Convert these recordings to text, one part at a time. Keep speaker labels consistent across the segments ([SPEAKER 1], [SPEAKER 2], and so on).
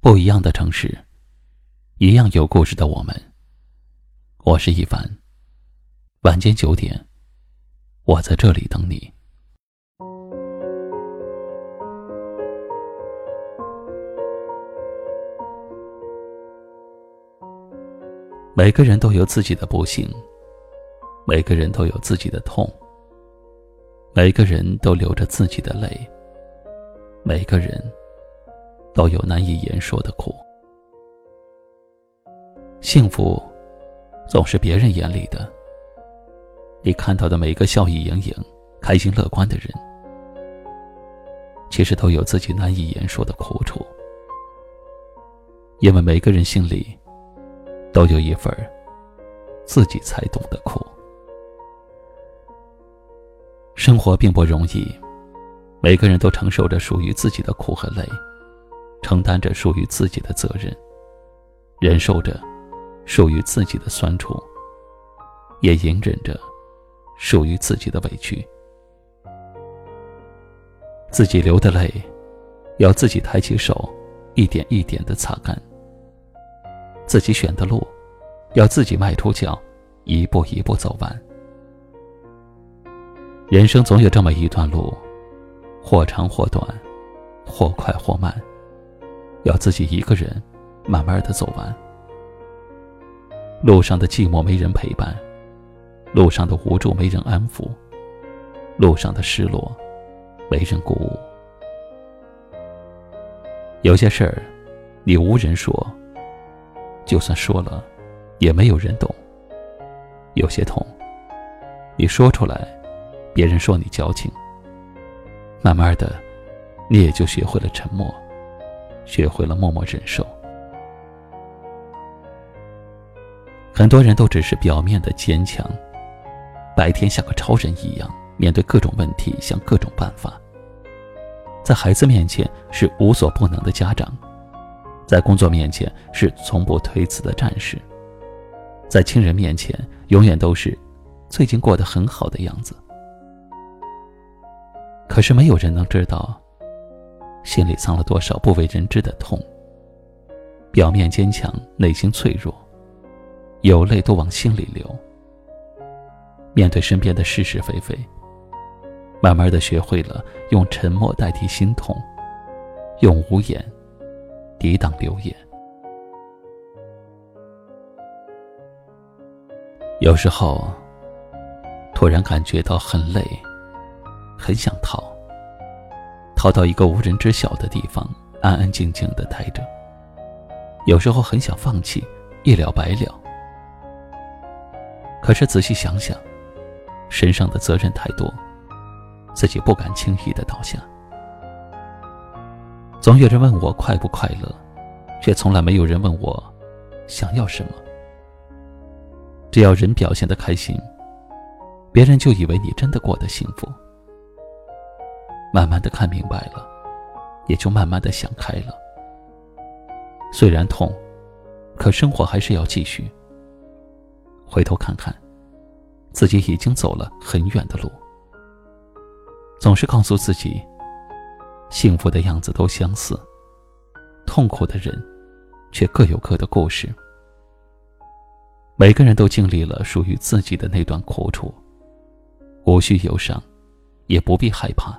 [SPEAKER 1] 不一样的城市，一样有故事的我们。我是一凡。晚间九点，我在这里等你。每个人都有自己的不幸，每个人都有自己的痛，每个人都流着自己的泪，每个人。都有难以言说的苦。幸福，总是别人眼里的。你看到的每个笑意盈盈、开心乐观的人，其实都有自己难以言说的苦楚。因为每个人心里，都有一份自己才懂的苦。生活并不容易，每个人都承受着属于自己的苦和累。承担着属于自己的责任，忍受着属于自己的酸楚，也隐忍着属于自己的委屈。自己流的泪，要自己抬起手，一点一点的擦干；自己选的路，要自己迈出脚，一步一步走完。人生总有这么一段路，或长或短，或快或慢。要自己一个人，慢慢的走完。路上的寂寞没人陪伴，路上的无助没人安抚，路上的失落没人鼓舞。有些事儿，你无人说，就算说了，也没有人懂。有些痛，你说出来，别人说你矫情。慢慢的，你也就学会了沉默。学会了默默忍受。很多人都只是表面的坚强，白天像个超人一样面对各种问题，想各种办法。在孩子面前是无所不能的家长，在工作面前是从不推辞的战士，在亲人面前永远都是最近过得很好的样子。可是没有人能知道。心里藏了多少不为人知的痛？表面坚强，内心脆弱，有泪都往心里流。面对身边的是是非非，慢慢的学会了用沉默代替心痛，用无言抵挡流言。有时候，突然感觉到很累，很想逃。逃到一个无人知晓的地方，安安静静的待着。有时候很想放弃，一了百了。可是仔细想想，身上的责任太多，自己不敢轻易的倒下。总有人问我快不快乐，却从来没有人问我想要什么。只要人表现的开心，别人就以为你真的过得幸福。慢慢的看明白了，也就慢慢的想开了。虽然痛，可生活还是要继续。回头看看，自己已经走了很远的路。总是告诉自己，幸福的样子都相似，痛苦的人，却各有各的故事。每个人都经历了属于自己的那段苦楚，无需忧伤，也不必害怕。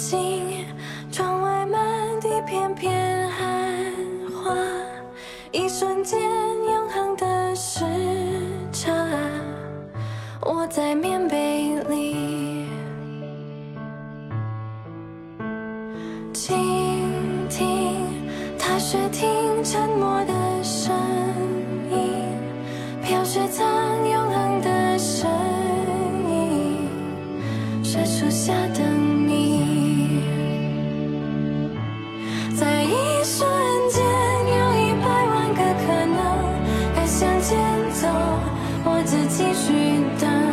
[SPEAKER 2] 心，窗外满地片片寒花，一瞬间永恒的时差。我在棉被里倾听，踏雪听沉默的声音，飘。雪藏永恒去等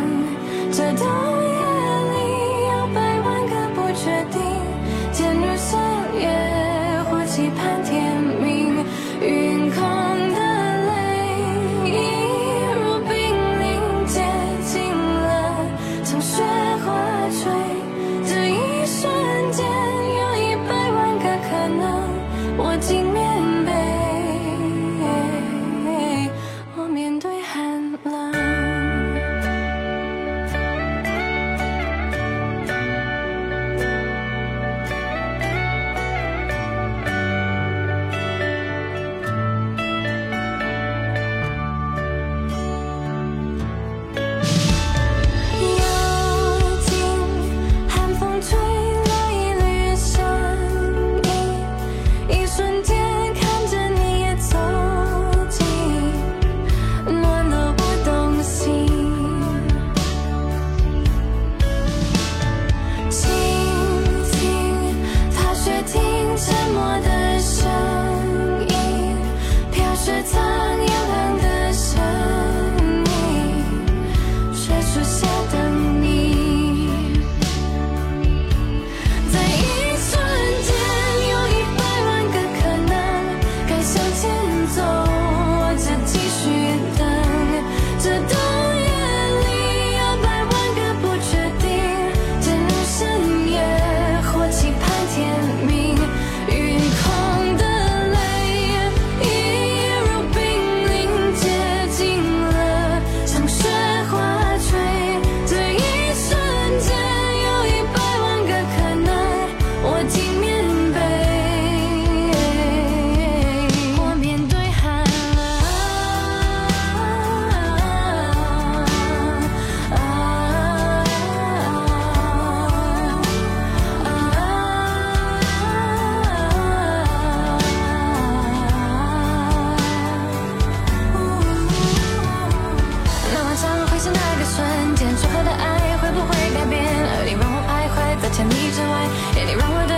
[SPEAKER 2] 沉默的声音，飘雪苍。Anything wrong with it?